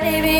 Baby.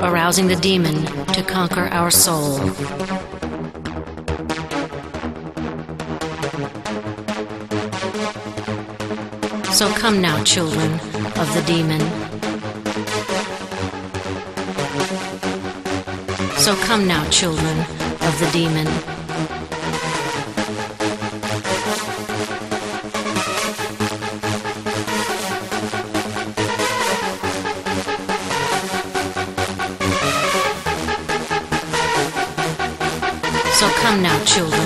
arousing the demon to conquer our soul. So come now, children of the demon. So come now, children of the demon. Now, children